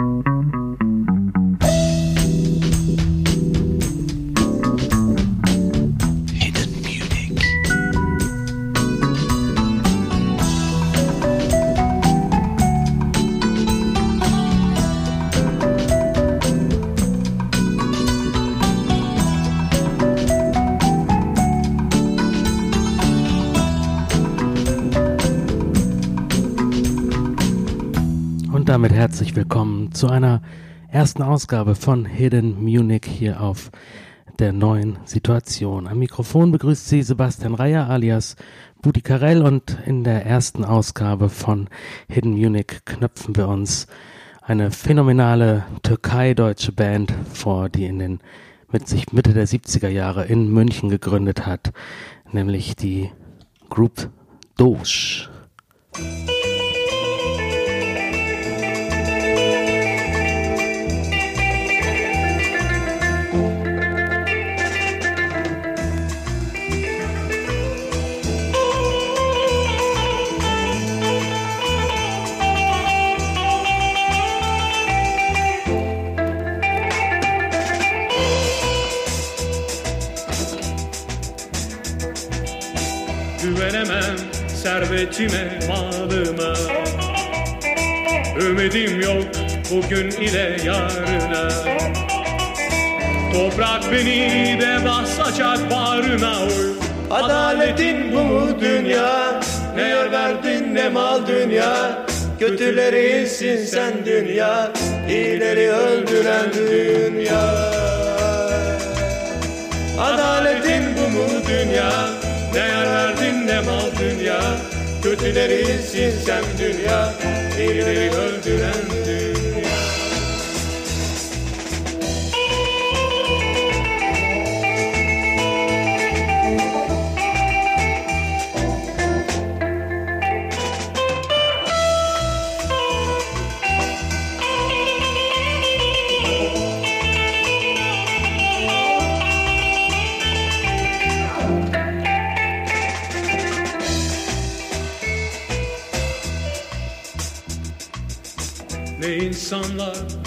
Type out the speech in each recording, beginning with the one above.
Música herzlich willkommen zu einer ersten Ausgabe von Hidden Munich hier auf der neuen Situation. Am Mikrofon begrüßt Sie Sebastian Reyer alias Budi Karel und in der ersten Ausgabe von Hidden Munich knöpfen wir uns eine phänomenale türkei-deutsche Band vor, die in den mit sich Mitte der 70er Jahre in München gegründet hat, nämlich die Group Dosh. Servetime, malıma. Ümidim yok bugün ile yarına. Toprak beni de basacak bağrına oy Adaletin bu mu dünya. Ne yer verdin ne mal dünya. Kötüleri iyisin sen dünya. İyileri öldüren dünya. Adaletin bu mu dünya ne yer verdin ne mal dünya. Kötüleri silsem dünya. İyileri öldüren dünya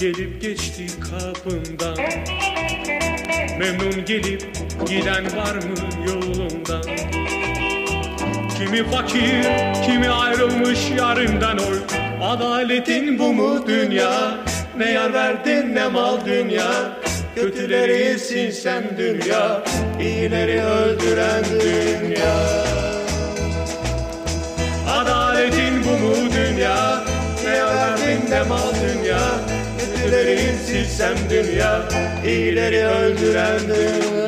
gelip geçti kapımdan. Memnun gelip giden var mı yolundan Kimi fakir, kimi ayrılmış yarından oy. Adaletin bu mu dünya? Ne yar verdin ne mal dünya? Kötüleri sen dünya İyileri öldüren dünya. Adaletin bu mu dünya? Ne verdin ne mal dünya Kötüleri silsem dünya İyileri öldüren dünya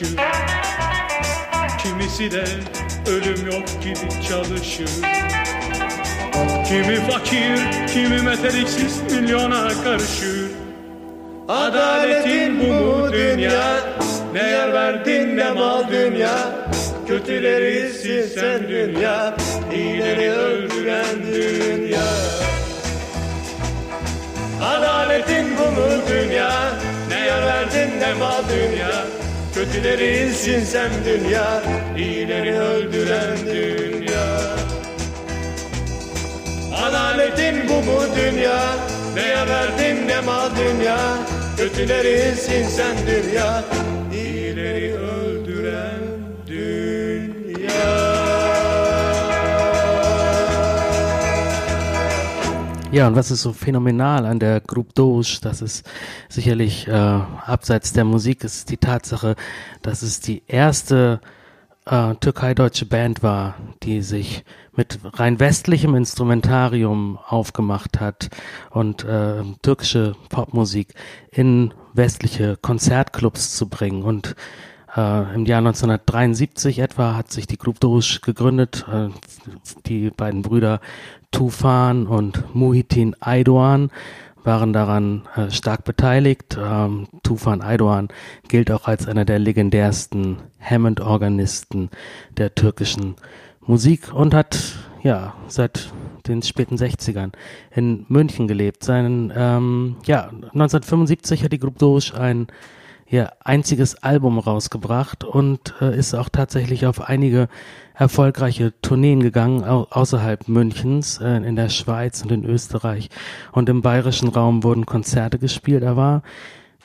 dolaşır Kimisi de ölüm yok gibi çalışır. Kimi fakir, kimi meteliksiz milyona karışır. Adaletin bu mu dünya? Ne yer verdin ne mal dünya? Kötüleri silsen dünya İyileri öldüren dünya. Adaletin bu mu dünya? Ne yer verdin ne mal dünya Kötüleri silsen dünya İyileri öldüren dünya Adaletin bu mu dünya? Ne verdin ne mal dünya? Kötüleri silsen dünya, Ja, und was ist so phänomenal an der Groupe Doge, das ist sicherlich äh, abseits der Musik, ist die Tatsache, dass es die erste äh, türkei-deutsche Band war, die sich mit rein westlichem Instrumentarium aufgemacht hat und äh, türkische Popmusik in westliche Konzertclubs zu bringen. Und äh, im Jahr 1973 etwa hat sich die Group Doge gegründet. Äh, die beiden Brüder Tufan und Muhitin Aydoğan waren daran äh, stark beteiligt. Ähm, Tufan Aydoğan gilt auch als einer der legendärsten Hammond-Organisten der türkischen Musik und hat ja seit den späten 60ern in München gelebt. Seinen, ähm, ja, 1975 hat die Gruppe Doge ein ihr einziges Album rausgebracht und äh, ist auch tatsächlich auf einige erfolgreiche Tourneen gegangen, au außerhalb Münchens, äh, in der Schweiz und in Österreich. Und im bayerischen Raum wurden Konzerte gespielt. Er war,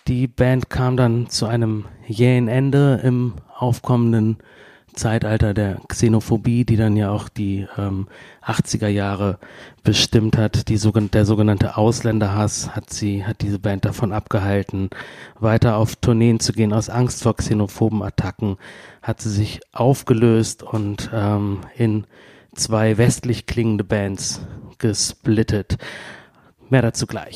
die Band kam dann zu einem jähen Ende im aufkommenden Zeitalter der Xenophobie, die dann ja auch die ähm, 80er Jahre bestimmt hat. Die sogen der sogenannte Ausländerhass hat sie, hat diese Band davon abgehalten, weiter auf Tourneen zu gehen. Aus Angst vor xenophoben Attacken hat sie sich aufgelöst und ähm, in zwei westlich klingende Bands gesplittet. Mehr dazu gleich.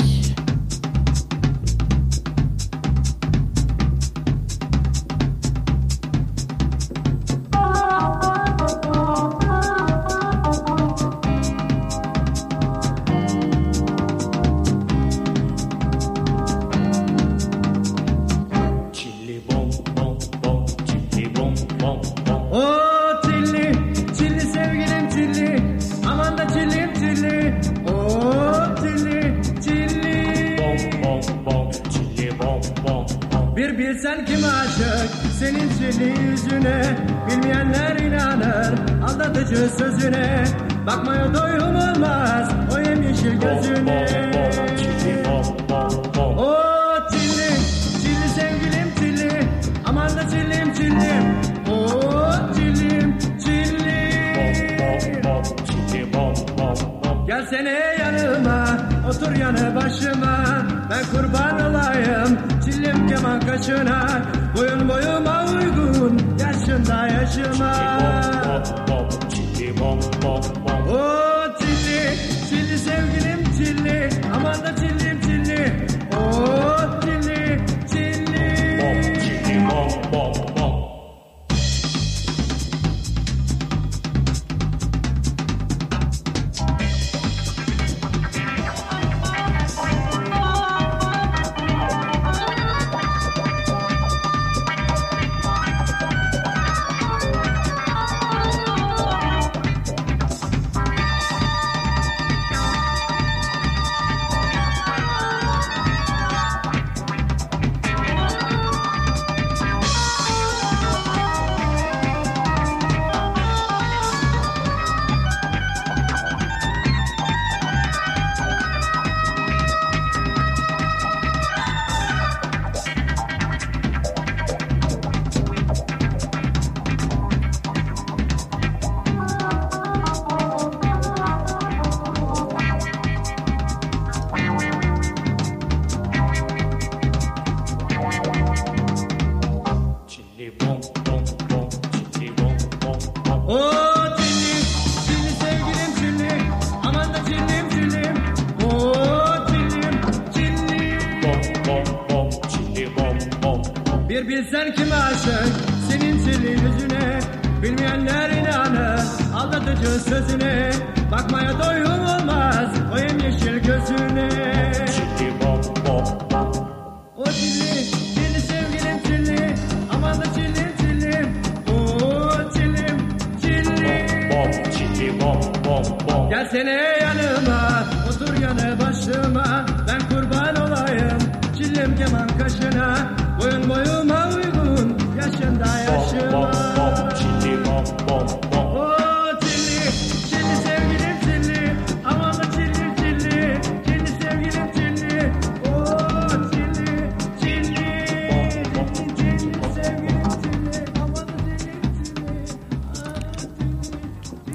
Bilmeyenler inanır aldatıcı sözüne. Bakmaya doyum olmaz o yemyeşil gözüne. O çilli, çilli sevgilim çilli. Aman da çillim çillim. O çillim çilli Gelsene yanıma otur yanı başıma. Ben kurban olayım çillim keman kaşına. Boyun boyuma uygun yaşında yaşıma O çilli, çilli sevgilim çilli. Aman da çillim çilli Bir bilsen kim aşık senin çilli yüzüne. Bilmeyenler inanır aldatıcı sözüne. Bakmaya doyum olmaz o yeşil gözüne. Çilli bom bom bom O çilli, çilli sevgilim çilli. Aman da çillim çillim Oo çillim, çilli. Bom Çilli bom bom bom Gelsene yanıma, otur yanı başıma. Ben kurban olayım, çillim keman kaşına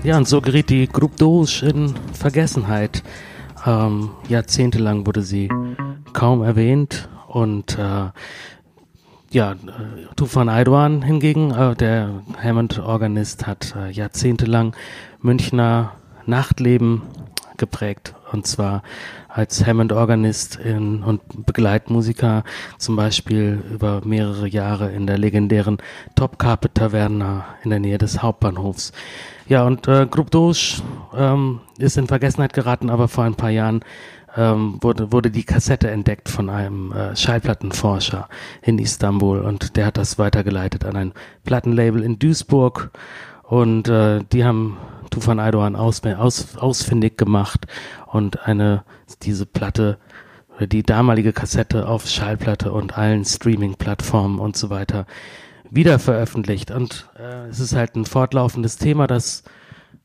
Ja, und so geriet die Groupe Doge in Vergessenheit. Ähm, jahrzehntelang wurde sie kaum erwähnt und äh, ja, äh, Tufan Aydoğan hingegen, äh, der Hammond-Organist, hat äh, jahrzehntelang Münchner Nachtleben geprägt. Und zwar als Hammond-Organist und Begleitmusiker, zum Beispiel über mehrere Jahre in der legendären Top Carpet Taverna in der Nähe des Hauptbahnhofs. Ja, und äh, Groupe Doge ähm, ist in Vergessenheit geraten, aber vor ein paar Jahren ähm, wurde, wurde die Kassette entdeckt von einem äh, Schallplattenforscher in Istanbul und der hat das weitergeleitet an ein Plattenlabel in Duisburg und äh, die haben Tufan Aydoğan aus, aus, ausfindig gemacht und eine diese Platte die damalige Kassette auf Schallplatte und allen Streaming-Plattformen und so weiter wieder veröffentlicht. Und äh, es ist halt ein fortlaufendes Thema, dass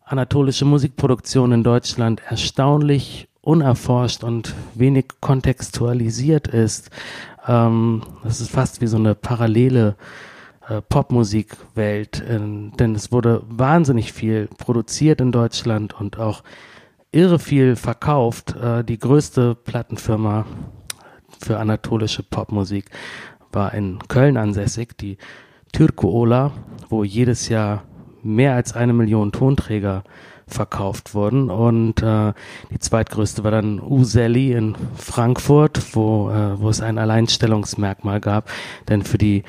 anatolische Musikproduktion in Deutschland erstaunlich unerforscht und wenig kontextualisiert ist. Ähm, das ist fast wie so eine parallele äh, Popmusikwelt, äh, denn es wurde wahnsinnig viel produziert in Deutschland und auch irre viel verkauft. Äh, die größte Plattenfirma für anatolische Popmusik war in Köln ansässig, die Türko Ola, wo jedes Jahr mehr als eine Million Tonträger verkauft wurden. Und äh, die zweitgrößte war dann Useli in Frankfurt, wo, äh, wo es ein Alleinstellungsmerkmal gab. Denn für die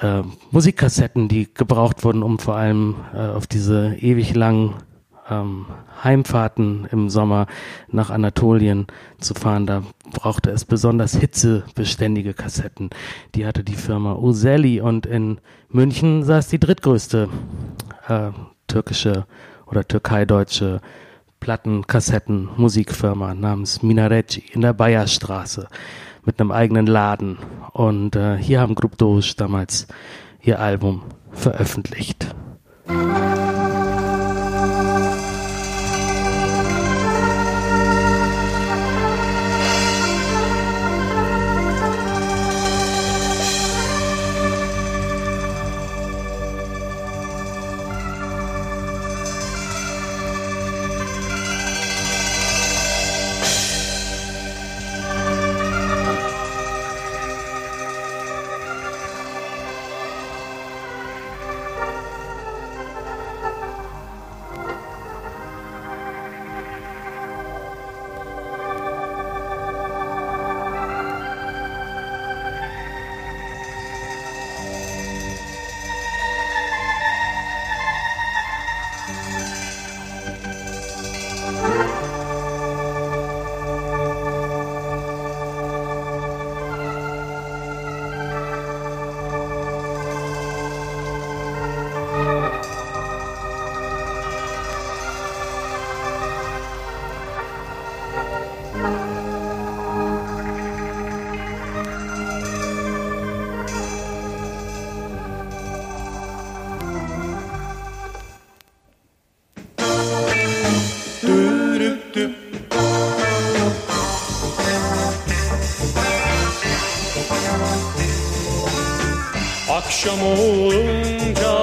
äh, Musikkassetten, die gebraucht wurden, um vor allem äh, auf diese ewig langen ähm, Heimfahrten im Sommer nach Anatolien zu fahren. Da brauchte es besonders hitzebeständige Kassetten. Die hatte die Firma Useli und in München saß die drittgrößte äh, türkische oder türkei-deutsche Plattenkassetten-Musikfirma namens Minareci in der Bayerstraße mit einem eigenen Laden. Und äh, hier haben Groupe Doge damals ihr Album veröffentlicht. Akşam olunca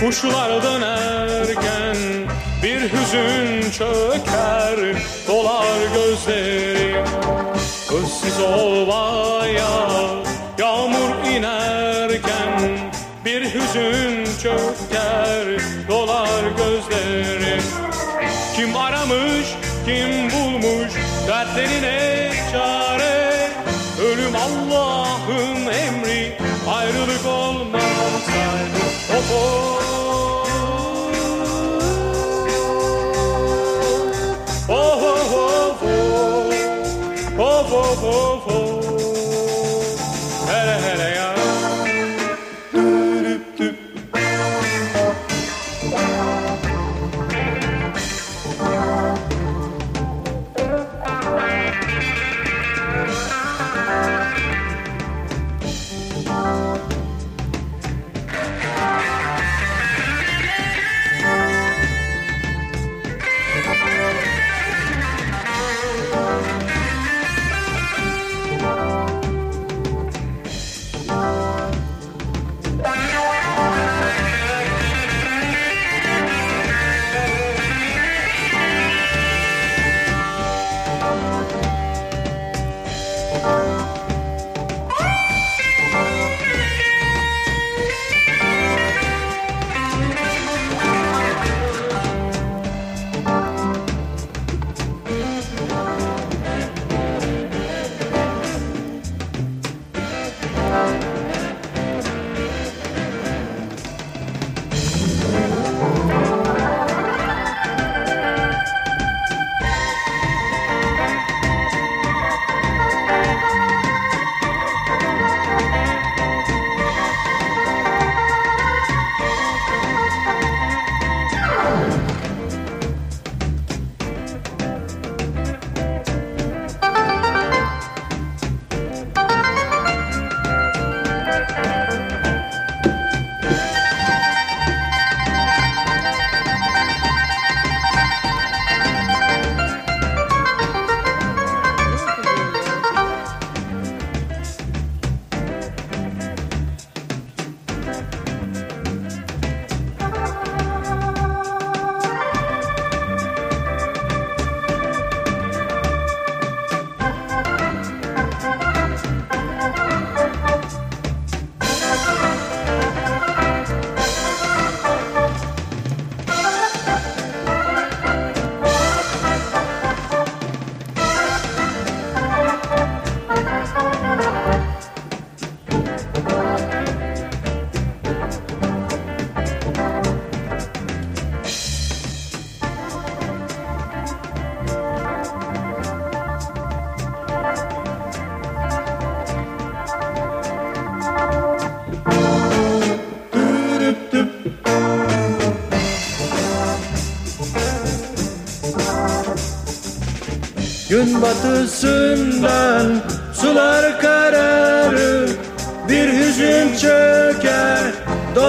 kuşlar dönerken bir hüzün çöker dolar gözlerim Issız ovaya yağmur inerken bir hüzün çöker dolar gözlerim Kim aramış kim bulmuş dertlerine Oh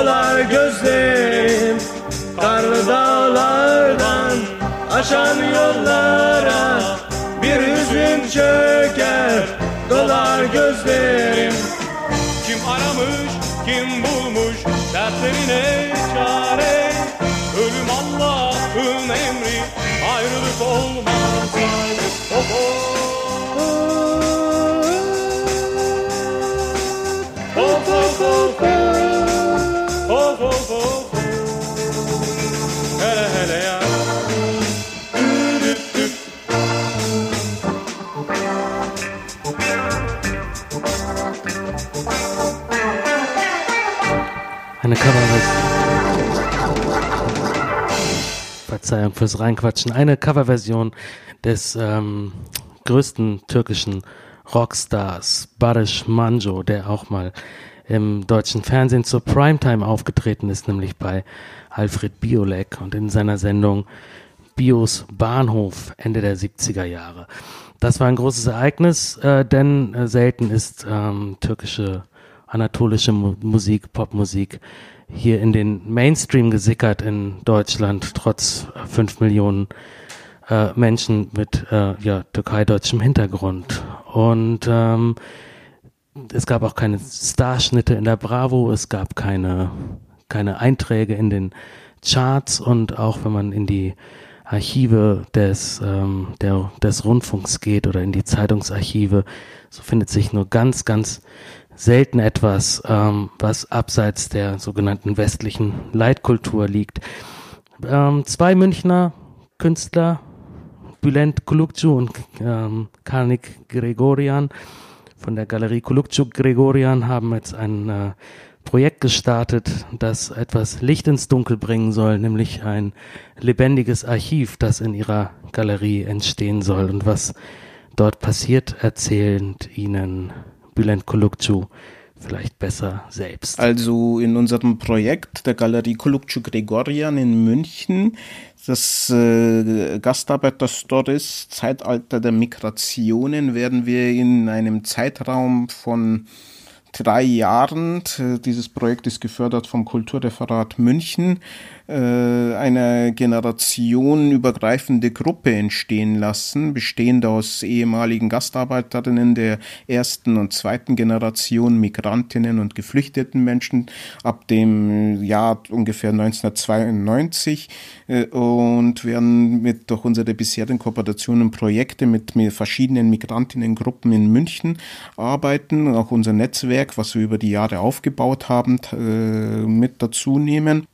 dolar gözlerim Karlı dağlardan aşan yollara Bir hüzün çöker dolar gözlerim. Kim aramış, kim bulmuş dertlerine çare? Ölüm Allah'ın emri, ayrılık olmasaydı Of of Of Verzeihung fürs Reinquatschen. Eine Coverversion des ähm, größten türkischen Rockstars Barış Manjo, der auch mal im deutschen Fernsehen zur Primetime aufgetreten ist, nämlich bei Alfred Biolek und in seiner Sendung Bios Bahnhof Ende der 70er Jahre. Das war ein großes Ereignis, äh, denn äh, selten ist ähm, türkische anatolische Mu Musik, Popmusik hier in den Mainstream gesickert in Deutschland, trotz fünf Millionen äh, Menschen mit äh, ja, türkei-deutschem Hintergrund. Und ähm, es gab auch keine Starschnitte in der Bravo, es gab keine, keine Einträge in den Charts und auch wenn man in die Archive des, ähm, der, des Rundfunks geht oder in die Zeitungsarchive, so findet sich nur ganz, ganz selten etwas, ähm, was abseits der sogenannten westlichen Leitkultur liegt. Ähm, zwei Münchner Künstler, Bülent Kulukcu und ähm, Karnik Gregorian, von der Galerie Kulukczuk Gregorian haben jetzt ein äh, Projekt gestartet, das etwas Licht ins Dunkel bringen soll, nämlich ein lebendiges Archiv, das in ihrer Galerie entstehen soll. Und was dort passiert, erzählt Ihnen Bülent Kulukcu vielleicht besser selbst. Also in unserem Projekt der Galerie Kulukcu Gregorian in München, das äh, Gastarbeiter-Stories Zeitalter der Migrationen, werden wir in einem Zeitraum von drei Jahren, dieses Projekt ist gefördert vom Kulturreferat München, eine generationenübergreifende Gruppe entstehen lassen, bestehend aus ehemaligen Gastarbeiterinnen der ersten und zweiten Generation, Migrantinnen und geflüchteten Menschen ab dem Jahr ungefähr 1992 äh, und werden mit durch unsere bisherigen Kooperationen Projekte mit, mit verschiedenen Migrantinnengruppen in München arbeiten, auch unser Netzwerk, was wir über die Jahre aufgebaut haben, äh, mit dazu nehmen.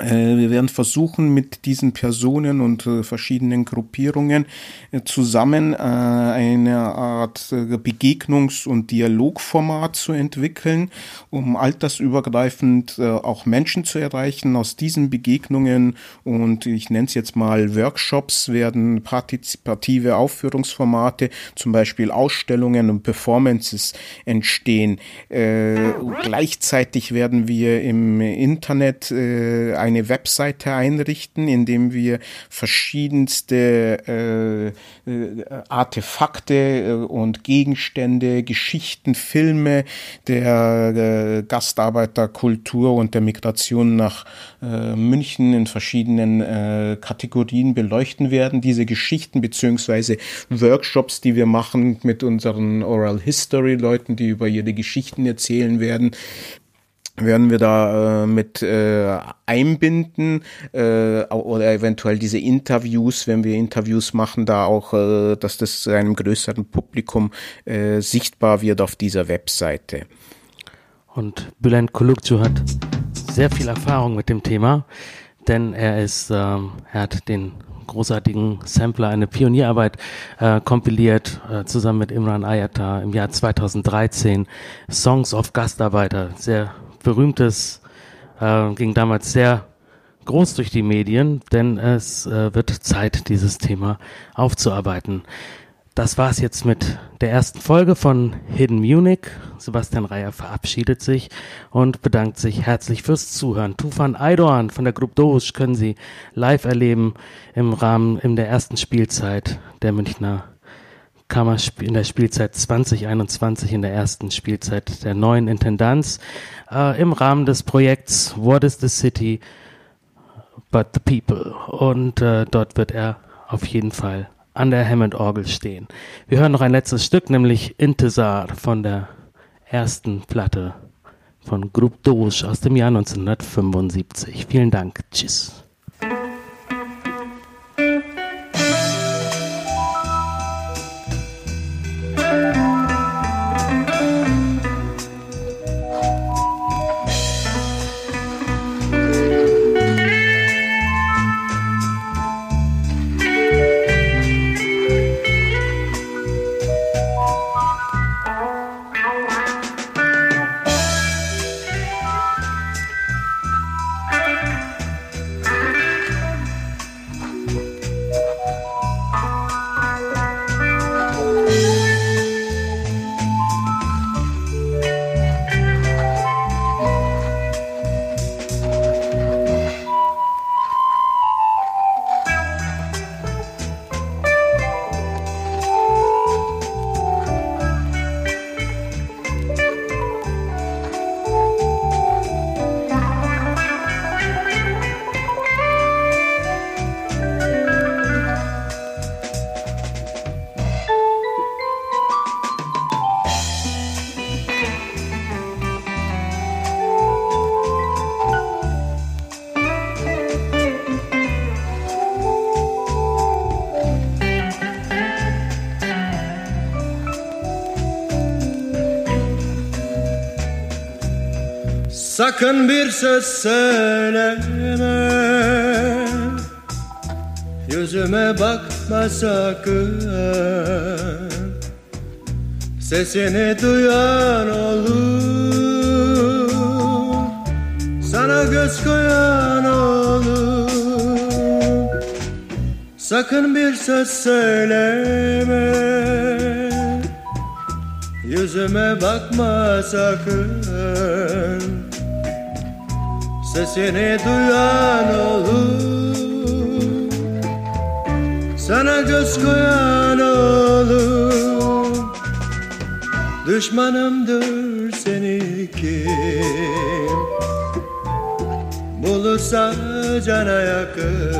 Äh, wir werden versuchen, mit diesen Personen und äh, verschiedenen Gruppierungen äh, zusammen eine Art Begegnungs- und Dialogformat zu entwickeln, um altersübergreifend auch Menschen zu erreichen. Aus diesen Begegnungen und ich nenne es jetzt mal Workshops werden partizipative Aufführungsformate, zum Beispiel Ausstellungen und Performances entstehen. gleichzeitig werden wir im Internet eine Webseite einrichten, in wir verschiedenste äh, äh, Artefakte äh, und Gegenstände, Geschichten, Filme der äh, Gastarbeiterkultur und der Migration nach äh, München in verschiedenen äh, Kategorien beleuchten werden. Diese Geschichten beziehungsweise Workshops, die wir machen mit unseren Oral History Leuten, die über ihre Geschichten erzählen werden, werden wir da äh, mit äh, einbinden äh, oder eventuell diese Interviews, wenn wir Interviews machen, da auch, äh, dass das einem größeren Publikum äh, sichtbar wird auf dieser Webseite. Und Bülent Kulukcu hat sehr viel Erfahrung mit dem Thema, denn er ist, ähm, er hat den großartigen Sampler, eine Pionierarbeit äh, kompiliert, äh, zusammen mit Imran Ayata im Jahr 2013. Songs of Gastarbeiter, sehr berühmtes, äh, ging damals sehr groß durch die Medien, denn es äh, wird Zeit, dieses Thema aufzuarbeiten. Das war's jetzt mit der ersten Folge von Hidden Munich. Sebastian Reier verabschiedet sich und bedankt sich herzlich fürs Zuhören. Tufan Aydoğan von der Gruppe Doge können Sie live erleben im Rahmen in der ersten Spielzeit der Münchner Kammer in der Spielzeit 2021 in der ersten Spielzeit der neuen Intendanz äh, im Rahmen des Projekts What is the City but the People und äh, dort wird er auf jeden Fall an der Hammond-Orgel stehen. Wir hören noch ein letztes Stück, nämlich Intesar von der ersten Platte von Groupe Doge aus dem Jahr 1975. Vielen Dank. Tschüss. Sakın bir söz söyleme. Yüzüme bakma sakın. Sesini duyan olur. Sana göz koyan olur. Sakın bir söz söyleme. Yüzüme bakma sakın Sesini duyan olur. Sana göz koyan olur. Düşmanımdır seni kim Bulursa cana yakın.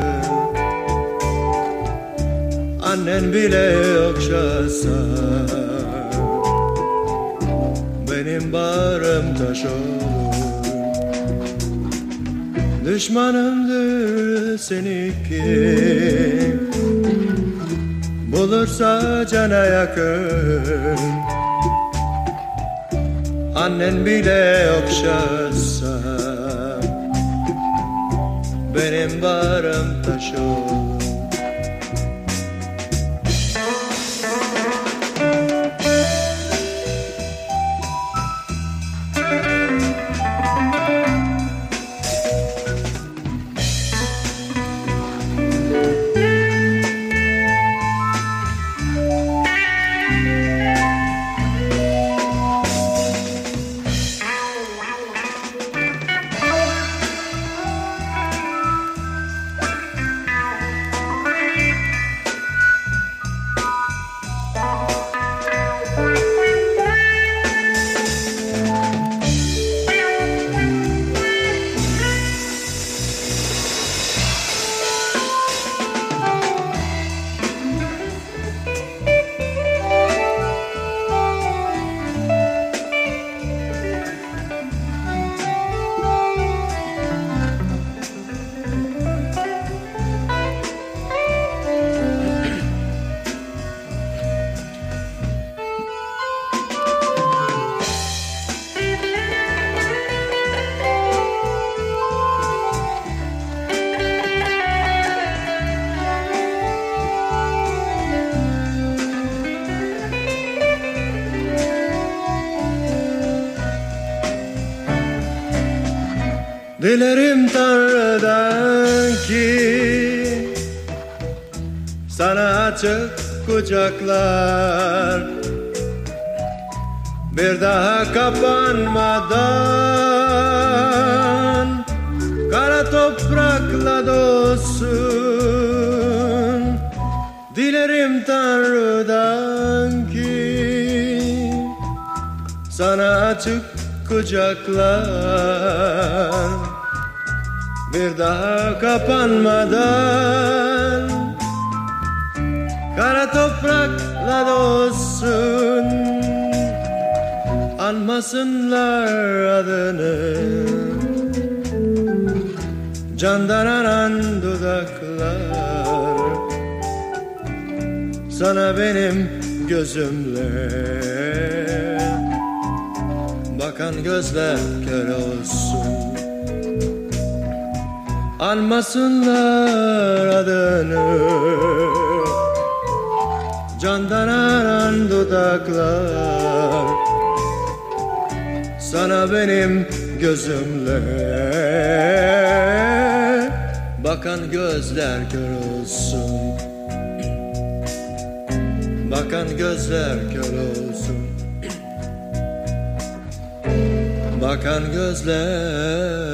Annen bile okşasa. Benim bağrım taş olur Düşmanımdır seni kim? Bulursa cana yakın. Annen bile okşasa Benim bağrım taş olur Dilerim Tanrı'dan ki Sana açık kucaklar. Bir daha kapanmadan Kara toprakla dolsun. Dilerim Tanrı'dan ki Sana açık kucaklar Bir daha kapanmadan Kara toprakla dolsun Anmasınlar adını. Candan anan dudaklar Sana benim gözümle. Bakan gözler kör olsun Anmasınlar adını. Candan aran dudaklar. Sana benim gözümle. Bakan gözler kör Bakan gözler kör Bakan gözler